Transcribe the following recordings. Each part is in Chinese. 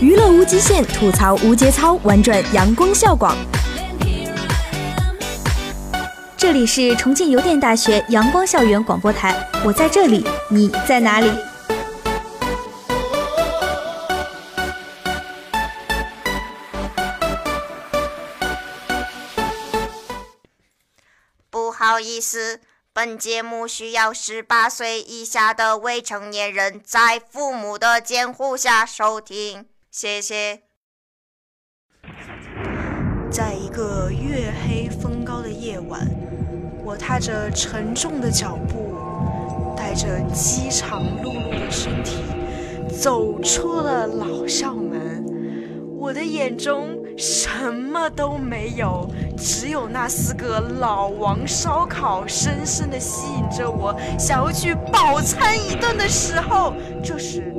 娱乐无极限，吐槽无节操，玩转阳光校广。这里是重庆邮电大学阳光校园广播台，我在这里，你在哪里？不好意思，本节目需要十八岁以下的未成年人在父母的监护下收听，谢谢。在一个月黑风高的夜晚，我踏着沉重的脚步，带着饥肠辘辘的身体，走出了老校门。我的眼中什么都没有，只有那四个老王烧烤深深的吸引着我，想要去饱餐一顿的时候，这时，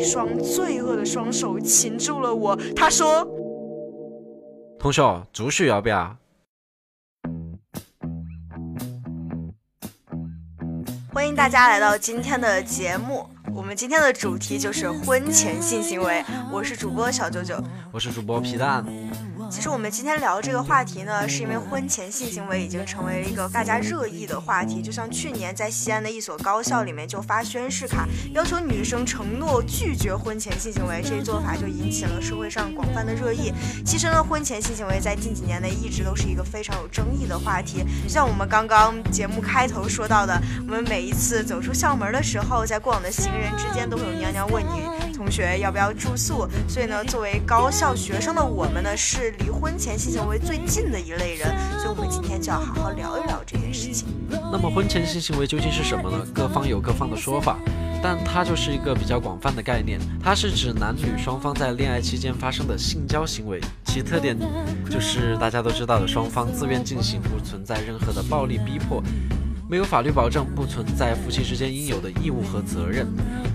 一双罪恶的双手擒住了我。他说。同学，住宿要不要？欢迎大家来到今天的节目，我们今天的主题就是婚前性行为。我是主播小九九，我是主播皮蛋。其实我们今天聊这个话题呢，是因为婚前性行为已经成为了一个大家热议的话题。就像去年在西安的一所高校里面就发宣誓卡，要求女生承诺拒绝婚前性行为，这一做法就引起了社会上广泛的热议。其实呢，婚前性行为在近几年内一直都是一个非常有争议的话题。就像我们刚刚节目开头说到的，我们每一次走出校门的时候，在过往的行人之间都会有娘娘问你同学要不要住宿。所以呢，作为高校学生的我们呢，是。离婚前性行为最近的一类人，所以我们今天就要好好聊一聊这件事情。那么婚前性行为究竟是什么呢？各方有各方的说法，但它就是一个比较广泛的概念，它是指男女双方在恋爱期间发生的性交行为，其特点就是大家都知道的双方自愿进行，不存在任何的暴力逼迫。没有法律保证，不存在夫妻之间应有的义务和责任，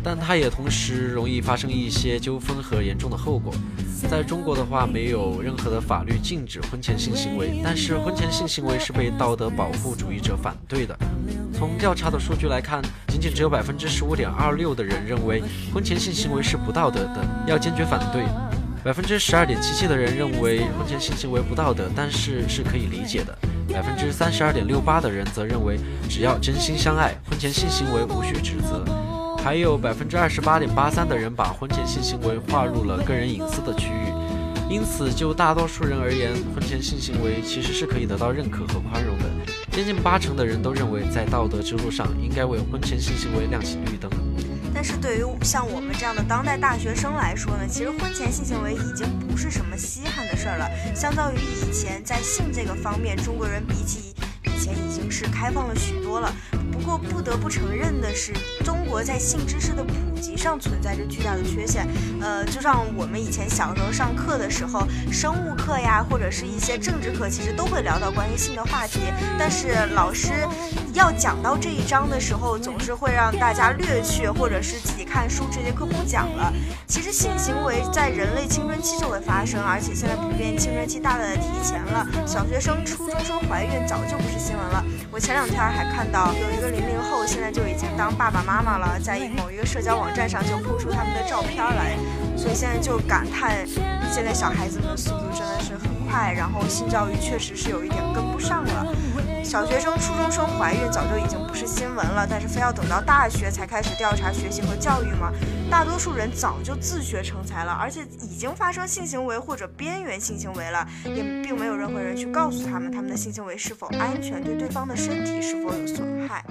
但它也同时容易发生一些纠纷和严重的后果。在中国的话，没有任何的法律禁止婚前性行为，但是婚前性行为是被道德保护主义者反对的。从调查的数据来看，仅仅只有百分之十五点二六的人认为婚前性行为是不道德的，要坚决反对。百分之十二点七七的人认为婚前性行为不道德，但是是可以理解的。百分之三十二点六八的人则认为，只要真心相爱，婚前性行为无需指责。还有百分之二十八点八三的人把婚前性行为划入了个人隐私的区域。因此，就大多数人而言，婚前性行为其实是可以得到认可和宽容的。接近八成的人都认为，在道德之路上应该为婚前性行为亮起绿灯。是对于像我们这样的当代大学生来说呢，其实婚前性行为已经不是什么稀罕的事儿了。相当于以前，在性这个方面，中国人比起以前已经是开放了许多了。不过不得不承认的是，中国在性知识的普上存在着巨大的缺陷。呃，就像我们以前小时候上课的时候，生物课呀，或者是一些政治课，其实都会聊到关于性的话题。但是老师要讲到这一章的时候，总是会让大家略去，或者是自己看书，这节课不讲了。其实性行为在人类青春期就会发生，而且现在普遍青春期大大的提前了。小学生、初中生怀孕早就不是新闻了。我前两天还看到有一个。零零后现在就已经当爸爸妈妈了，在某一个社交网站上就铺出他们的照片来，所以现在就感叹，现在小孩子们速度真的是很快，然后性教育确实是有一点跟不上了。小学生、初中生怀孕早就已经不是新闻了，但是非要等到大学才开始调查学习和教育吗？大多数人早就自学成才了，而且已经发生性行为或者边缘性行为了，也并没有任何人去告诉他们他们的性行为是否安全，对对方的身体是否有损害。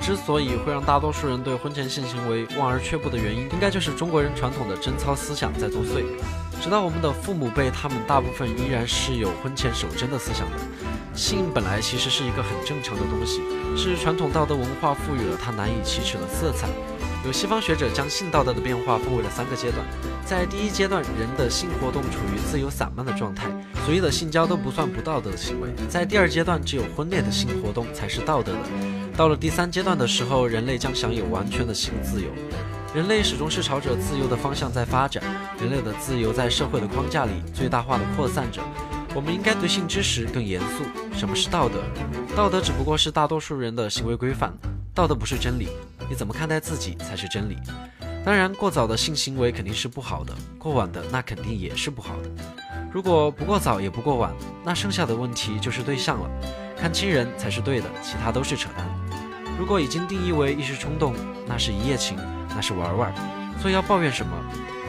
之所以会让大多数人对婚前性行为望而却步的原因，应该就是中国人传统的贞操思想在作祟。直到我们的父母辈，他们大部分依然是有婚前守贞的思想的。性本来其实是一个很正常的东西，是传统道德文化赋予了它难以启齿的色彩。有西方学者将性道德的变化分为了三个阶段，在第一阶段，人的性活动处于自由散漫的状态，所有的性交都不算不道德的行为。在第二阶段，只有婚内的性活动才是道德的。到了第三阶段的时候，人类将享有完全的性自由。人类始终是朝着自由的方向在发展，人类的自由在社会的框架里最大化的扩散着。我们应该对性知识更严肃。什么是道德？道德只不过是大多数人的行为规范，道德不是真理。你怎么看待自己才是真理。当然，过早的性行为肯定是不好的，过晚的那肯定也是不好的。如果不过早也不过晚，那剩下的问题就是对象了。看亲人才是对的，其他都是扯淡。如果已经定义为一时冲动，那是一夜情，那是玩玩，所以要抱怨什么？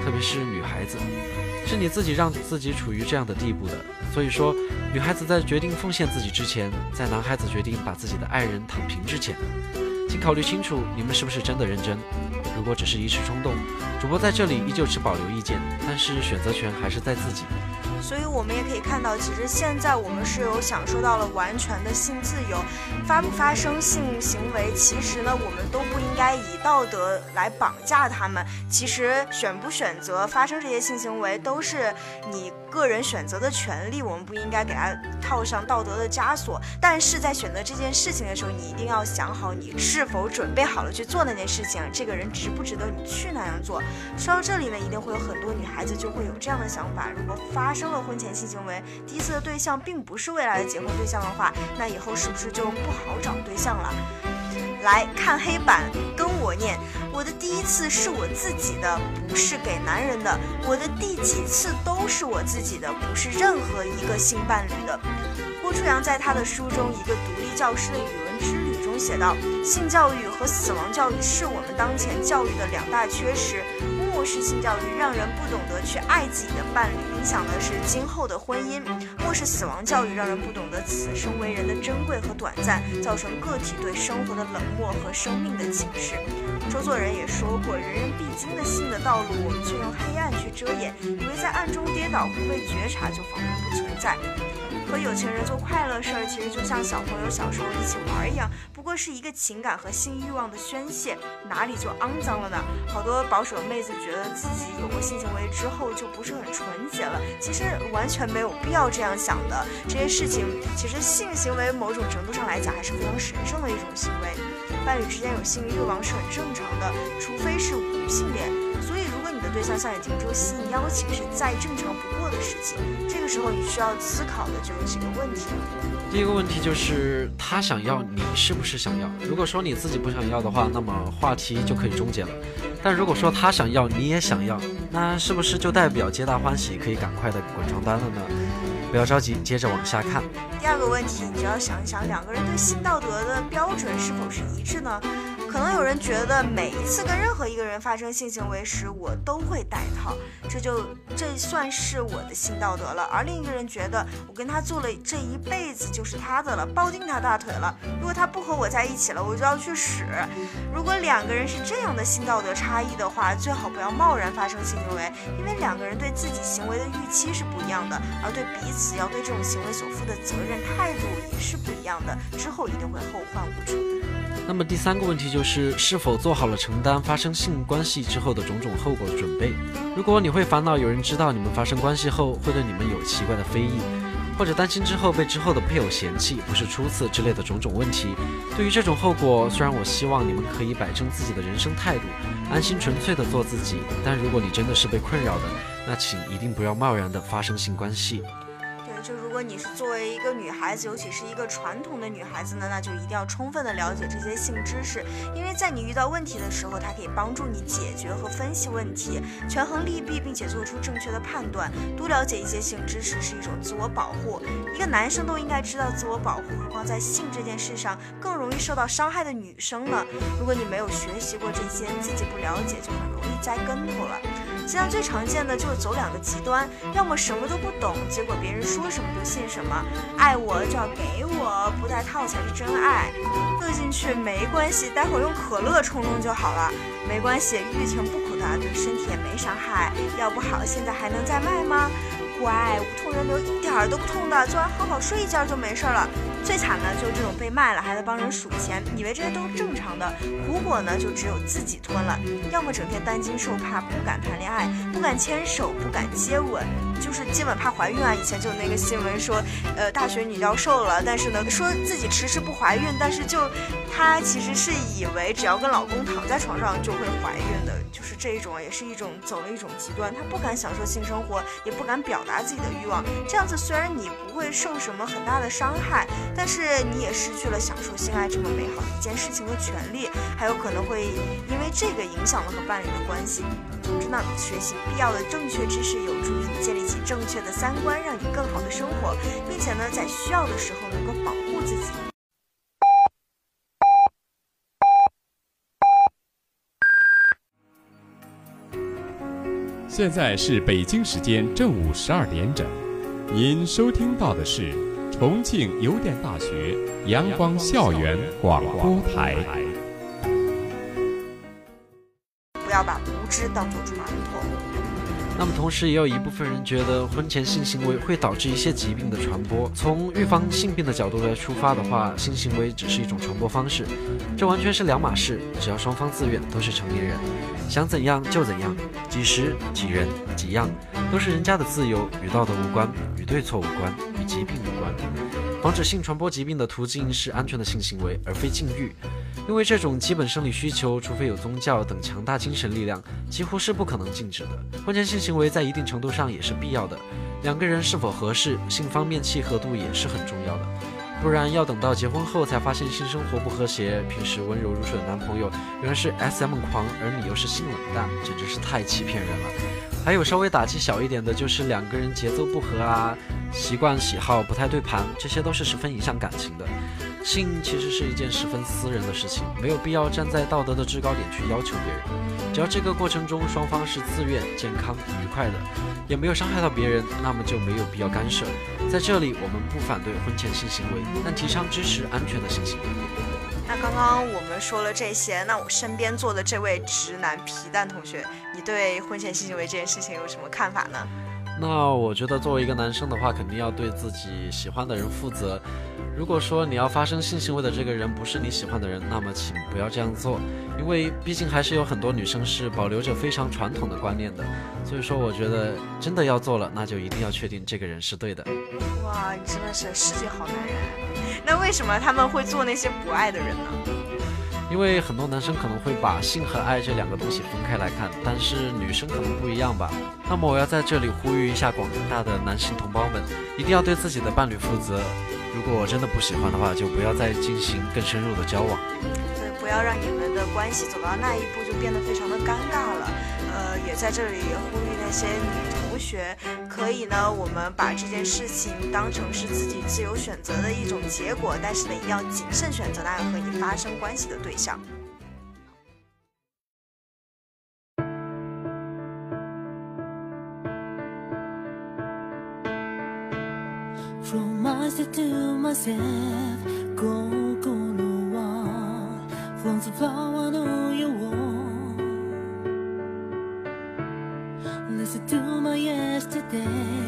特别是女孩子，是你自己让自己处于这样的地步的。所以说，女孩子在决定奉献自己之前，在男孩子决定把自己的爱人躺平之前，请考虑清楚你们是不是真的认真。如果只是一时冲动，主播在这里依旧持保留意见，但是选择权还是在自己。所以我们也可以看到，其实现在我们是有享受到了完全的性自由，发不发生性行为，其实呢，我们都不应该以道德来绑架他们。其实选不选择发生这些性行为，都是你个人选择的权利，我们不应该给他套上道德的枷锁。但是在选择这件事情的时候，你一定要想好，你是否准备好了去做那件事情，这个人值不值得你去那样做。说到这里呢，一定会有很多女孩子就会有这样的想法：如果发生了婚前性行为，第一次的对象并不是未来的结婚对象的话，那以后是不是就不好找对象了？来看黑板，跟我念：我的第一次是我自己的，不是给男人的；我的第几次都是我自己的，不是任何一个性伴侣的。郭初阳在他的书中《一个独立教师的语文之旅》中写道：性教育和死亡教育是我们当前教育的两大缺失。漠视性教育，让人不懂得去爱自己的伴侣，影响的是今后的婚姻；漠视死亡教育，让人不懂得此生为人的珍贵和短暂，造成个体对生活的冷漠和生命的轻视。周作人也说过，人人必经的性的道路，我们却用黑暗去遮掩，以为在暗中跌倒不被觉察，就仿佛不存在。和有钱人做快乐事儿，其实就像小朋友小时候一起玩儿一样，不过是一个情感和性欲望的宣泄，哪里就肮脏了呢？好多保守的妹子觉得自己有过性行为之后就不是很纯洁了，其实完全没有必要这样想的。这些事情，其实性行为某种程度上来讲还是非常神圣的一种行为，伴侣之间有性欲望是很正常的，除非是无性恋。的对象向你提出吸引邀请，是再正常不过的事情。这个时候，你需要思考的就有几个问题。第一个问题就是他想要，你是不是想要？如果说你自己不想要的话，那么话题就可以终结了。但如果说他想要，你也想要，那是不是就代表皆大欢喜，可以赶快的滚床单了呢？不要着急，接着往下看。第二个问题，你就要想一想，两个人对性道德的标准是否是一致呢？可能有人觉得每一次跟任何一个人发生性行为时，我都会戴套，这就这算是我的性道德了。而另一个人觉得，我跟他做了这一辈子就是他的了，抱定他大腿了。如果他不和我在一起了，我就要去死。如果两个人是这样的性道德差异的话，最好不要贸然发生性行为，因为两个人对自己行为的预期是不一样的，而对彼此要对这种行为所负的责任态度也是不一样的，之后一定会后患无穷。那么第三个问题就是是否做好了承担发生性关系之后的种种后果的准备。如果你会烦恼有人知道你们发生关系后会对你们有奇怪的非议，或者担心之后被之后的配偶嫌弃不是初次之类的种种问题，对于这种后果，虽然我希望你们可以摆正自己的人生态度，安心纯粹的做自己，但如果你真的是被困扰的，那请一定不要贸然的发生性关系。就如果你是作为一个女孩子，尤其是一个传统的女孩子呢，那就一定要充分的了解这些性知识，因为在你遇到问题的时候，它可以帮助你解决和分析问题，权衡利弊，并且做出正确的判断。多了解一些性知识是一种自我保护，一个男生都应该知道自我保护，何况在性这件事上更容易受到伤害的女生呢？如果你没有学习过这些，自己不了解，就很容易栽跟头了。现在最常见的就是走两个极端，要么什么都不懂，结果别人说什么就信什么，爱我就要给我，不戴套才是真爱，喝进去没关系，待会儿用可乐冲冲就好了，没关系，欲情不苦的，对身体也没伤害，要不好现在还能再卖吗？乖，无痛人流一点儿都不痛的，做完好好睡一觉就没事了。最惨的就是这种被卖了还得帮人数钱，以为这些都是正常的，苦果呢就只有自己吞了。要么整天担惊受怕，不敢谈恋爱，不敢牵手，不敢接吻，就是接吻怕怀孕啊。以前就有那个新闻说，呃，大学女教授了，但是呢说自己迟迟不怀孕，但是就她其实是以为只要跟老公躺在床上就会怀孕的，就是这一种也是一种走了一种极端，他不敢享受性生活，也不敢表达自己的欲望。这样子虽然你不会受什么很大的伤害。但是你也失去了享受性爱这么美好的一件事情的权利，还有可能会因为这个影响了和伴侣的关系。总之呢，学习必要的正确知识，有助于你建立起正确的三观，让你更好的生活，并且呢，在需要的时候能够保护自己。现在是北京时间正午十二点整，您收听到的是重庆邮电大学阳光校园广播台。不要把无知当做传统。那么同时也有一部分人觉得婚前性行为会导致一些疾病的传播。从预防性病的角度来出发的话，性行为只是一种传播方式，这完全是两码事。只要双方自愿，都是成年人，想怎样就怎样，几时几人几样，都是人家的自由，与道德无关，与对错无关，与疾病无关。防止性传播疾病的途径是安全的性行为，而非禁欲。因为这种基本生理需求，除非有宗教等强大精神力量，几乎是不可能禁止的。婚前性行为在一定程度上也是必要的，两个人是否合适，性方面契合度也是很重要的。不然要等到结婚后才发现性生活不和谐，平时温柔如水的男朋友原来是 SM 狂，而你又是性冷淡，简直是太欺骗人了。还有稍微打击小一点的，就是两个人节奏不合啊，习惯喜好不太对盘，这些都是十分影响感情的。性其实是一件十分私人的事情，没有必要站在道德的制高点去要求别人。只要这个过程中双方是自愿、健康、愉快的，也没有伤害到别人，那么就没有必要干涉。在这里，我们不反对婚前性行为，但提倡支持安全的性行为。那刚刚我们说了这些，那我身边坐的这位直男皮蛋同学，你对婚前性行为这件事情有什么看法呢？那我觉得作为一个男生的话，肯定要对自己喜欢的人负责。如果说你要发生性行为的这个人不是你喜欢的人，那么请不要这样做，因为毕竟还是有很多女生是保留着非常传统的观念的。所以说，我觉得真的要做了，那就一定要确定这个人是对的。哇，你真的是世界好男人。那为什么他们会做那些不爱的人呢？因为很多男生可能会把性和爱这两个东西分开来看，但是女生可能不一样吧。那么我要在这里呼吁一下广大的男性同胞们，一定要对自己的伴侣负责。如果真的不喜欢的话，就不要再进行更深入的交往。对，不要让你们的关系走到那一步就变得非常的尴尬了。呃，也在这里呼吁那些女学，可以呢，我们把这件事情当成是自己自由选择的一种结果，但是呢，一定要谨慎选择那个和你发生关系的对象。 From myself to myself 心は From the flower のよう day.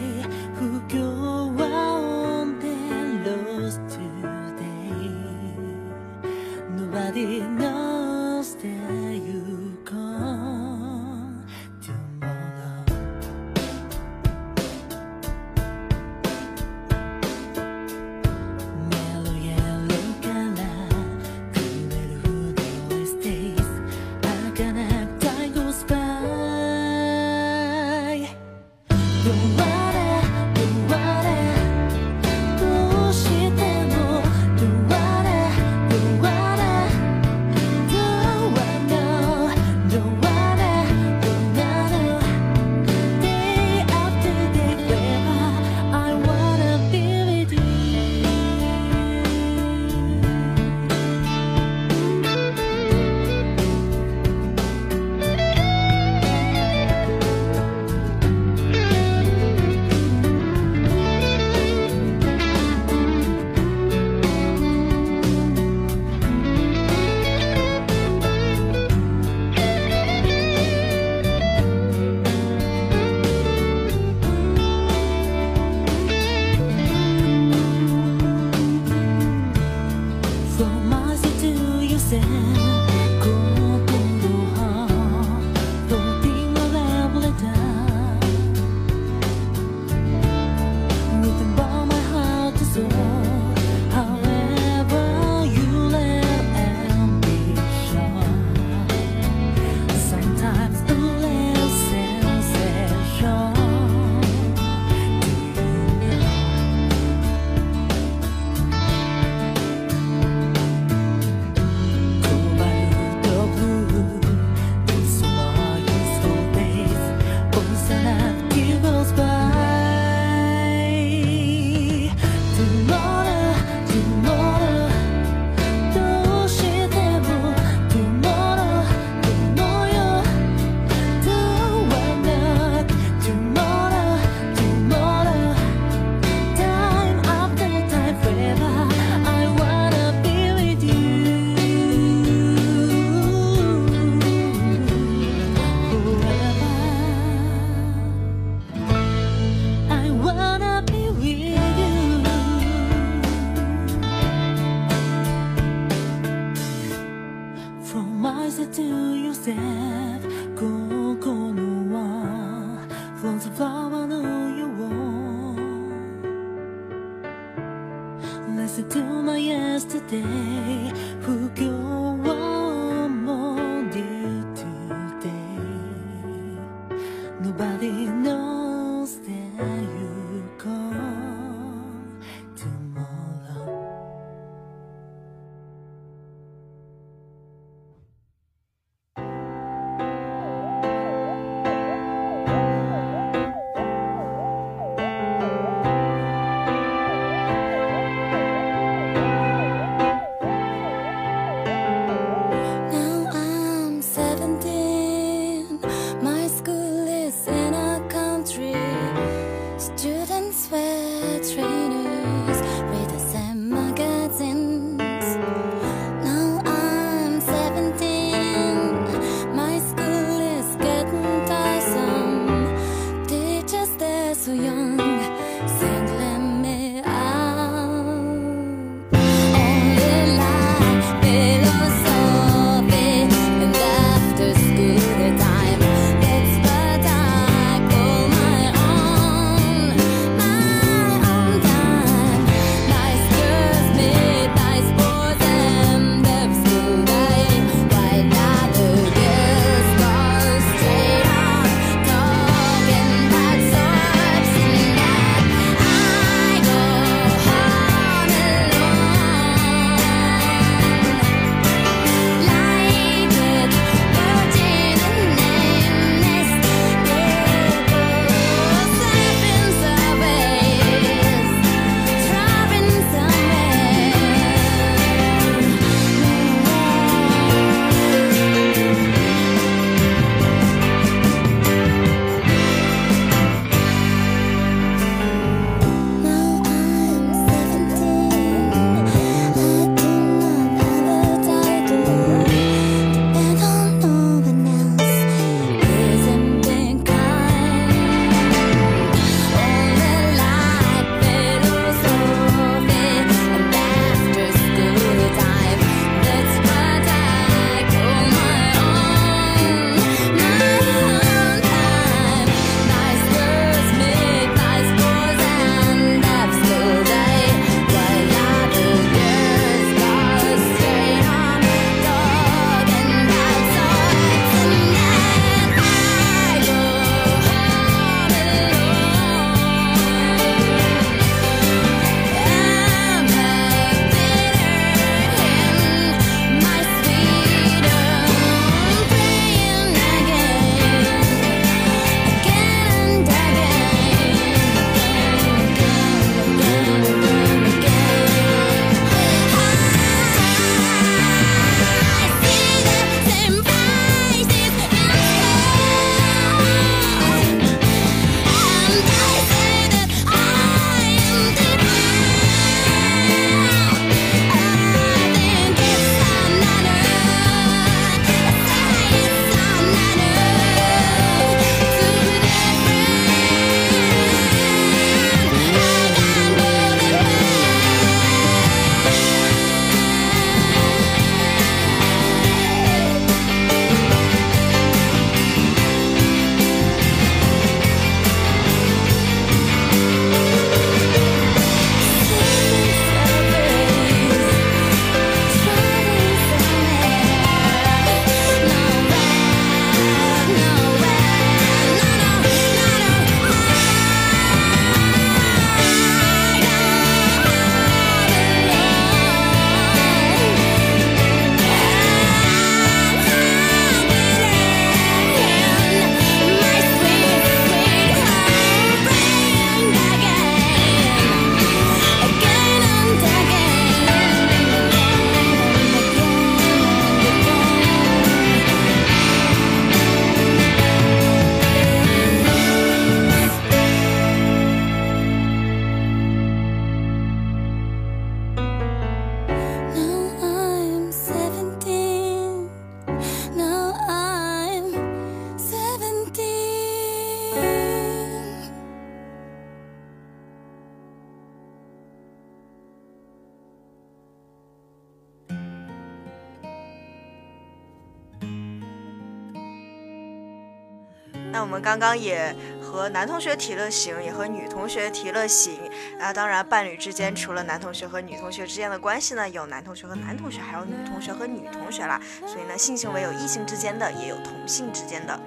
那我们刚刚也和男同学提了醒，也和女同学提了醒。啊，当然，伴侣之间除了男同学和女同学之间的关系呢，有男同学和男同学，还有女同学和女同学啦。所以呢，性行为有异性之间的，也有同性之间的。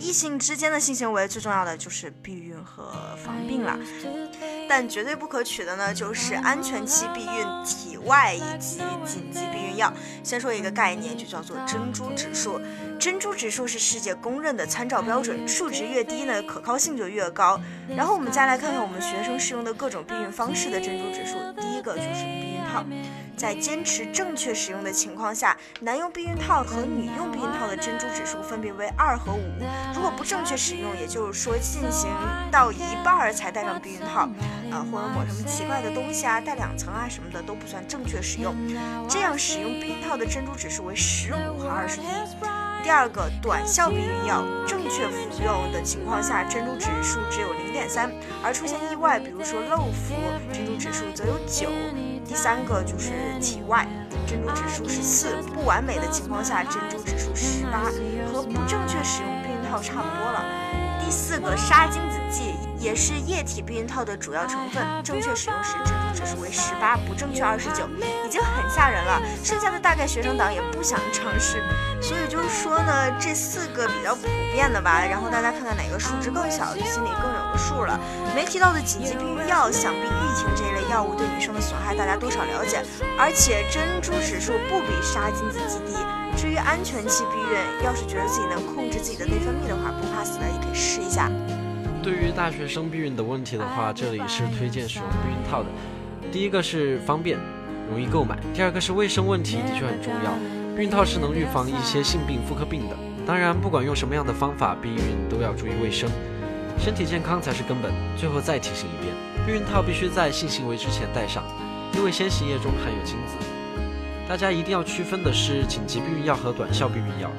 异性之间的性行为最重要的就是避孕和防病了，但绝对不可取的呢，就是安全期避孕、体外以及紧急避孕药。先说一个概念，就叫做珍珠指数。珍珠指数是世界公认的参照标准，数值越低呢，可靠性就越高。然后我们再来看看我们学生使用的各种避孕方式的珍珠指数，第一个就是避孕套。在坚持正确使用的情况下，男用避孕套和女用避孕套的珍珠指数分别为二和五。如果不正确使用，也就是说进行到一半儿才戴上避孕套，啊，或者抹什么奇怪的东西啊，戴两层啊什么的都不算正确使用。这样使用避孕套的珍珠指数为十五和二十一。第二个，短效避孕药正确服用的情况下，珍珠指数只有零点三，而出现意外，比如说漏服，珍珠指数则有九。第三个就是体外，珍珠指数是四，不完美的情况下，珍珠指数十八，和不正确使用避孕套差不多了。第四个杀精子剂也是液体避孕套的主要成分，正确使用时珍珠指数为十八，不正确二十九，已经很吓人了。剩下的大概学生党也不想尝试，所以就是说呢，这四个比较普遍的吧，然后大家看看哪个数值更小，就心里更有个数了。没提到的紧急避孕药，想必疫情这一类药物对女生的损害大家多少了解，而且珍珠指数不比杀精子剂低。至于安全期避孕，要是觉得自己能控制自己的内分泌的话，不怕死的也可以试一下。对于大学生避孕的问题的话，这里是推荐使用避孕套的。第一个是方便，容易购买；第二个是卫生问题的确很重要。避孕套是能预防一些性病、妇科病的。当然，不管用什么样的方法避孕，都要注意卫生，身体健康才是根本。最后再提醒一遍，避孕套必须在性行为之前戴上，因为先行液中含有精子。大家一定要区分的是紧急避孕药和短效避孕药。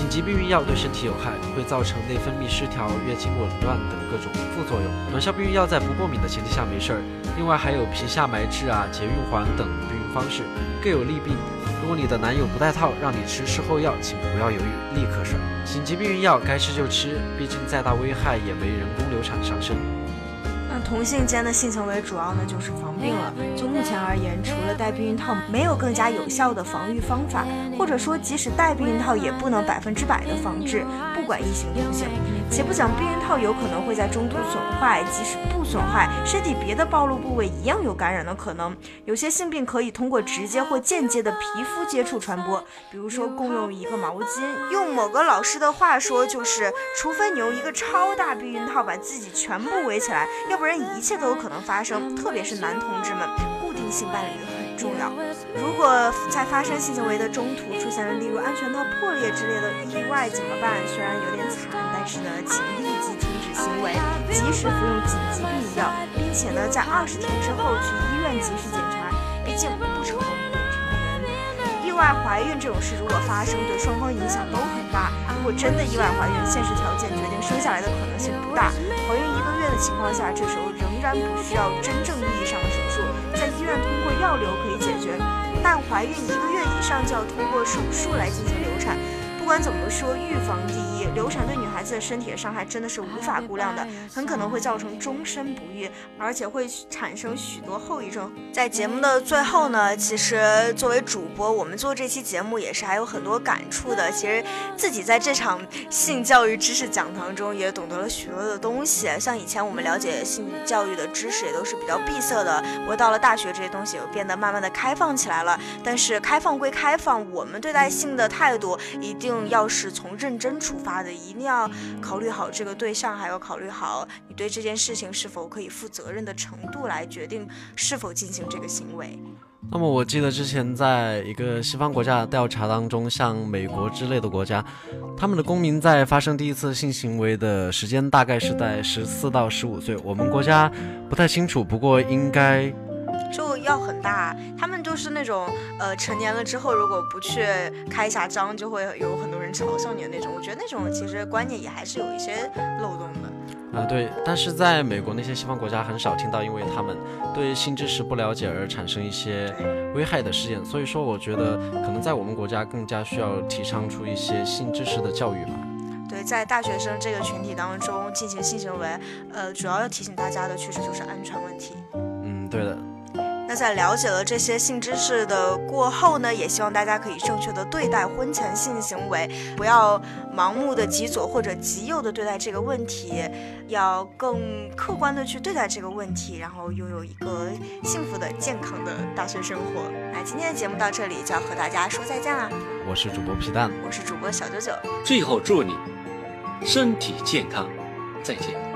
紧急避孕药对身体有害，会造成内分泌失调、月经紊乱等各种副作用。短效避孕药在不过敏的前提下没事儿。另外还有皮下埋置啊、节育环等避孕方式，各有利弊。如果你的男友不戴套，让你吃事后药，请不要犹豫，立刻上。紧急避孕药该吃就吃，毕竟再大危害也没人工流产伤身。那同性间的性行为主要呢就是防病了。就目前而言，除了戴避孕套，没有更加有效的防御方法，或者说即使戴避孕套，也不能百分之百的防治，不管异性同性。且不讲避孕套有可能会在中途损坏，即使不损坏，身体别的暴露部位一样有感染的可能。有些性病可以通过直接或间接的皮肤接触传播，比如说共用一个毛巾。用某个老师的话说，就是除非你用一个超大避孕套把自己全部围起来，要不然一切都有可能发生。特别是男同同志们，固定性伴侣很重要。如果在发生性行为的中途出现了例如安全套破裂之类的意外怎么办？虽然有点惨，但是呢，请立即停止行为，及时服用紧急避孕药，并且呢，在二十天之后去医院及时检查。毕竟不成功不成人。意外怀孕这种事如果发生，对双方影响都很大。如果真的意外怀孕，现实条件决定生下来的可能性不大。怀孕一个月的情况下，这时候仍然不需要真正意义上的，药流可以解决。但怀孕一个月以上就要通过手术来进行流产。不管怎么说，预防第一，流产对女孩子的身体的伤害真的是无法估量的，很可能会造成终身不育，而且会产生许多后遗症。在节目的最后呢，其实作为主播，我们做这期节目也是还有很多感触的。其实自己在这场性教育知识讲堂中也懂得了许多的东西，像以前我们了解性教育的知识也都是比较闭塞的，我到了大学这些东西又变得慢慢的开放起来了。但是开放归开放，我们对待性的态度一定要是从认真出发的，一定要考虑好这个对象，还要考虑好你对这件事情是否可以负责任的程度来决定是否进行这个行为。那么我记得之前在一个西方国家的调查当中，像美国之类的国家，他们的公民在发生第一次性行为的时间大概是在十四到十五岁。我们国家不太清楚，不过应该就要很大，他们就是那种呃成年了之后，如果不去开一下张，就会有很多人嘲笑你的那种。我觉得那种其实观念也还是有一些漏洞的。啊，对，但是在美国那些西方国家很少听到，因为他们对性知识不了解而产生一些危害的事件，所以说我觉得可能在我们国家更加需要提倡出一些性知识的教育吧。对，在大学生这个群体当中进行性行为，呃，主要要提醒大家的确实就是安全问题。嗯，对的。那在了解了这些性知识的过后呢，也希望大家可以正确的对待婚前性行为，不要盲目的极左或者极右的对待这个问题，要更客观的去对待这个问题，然后拥有一个幸福的、健康的大学生活。那今天的节目到这里就要和大家说再见啦，我是主播皮蛋，我是主播小九九，最后祝你身体健康，再见。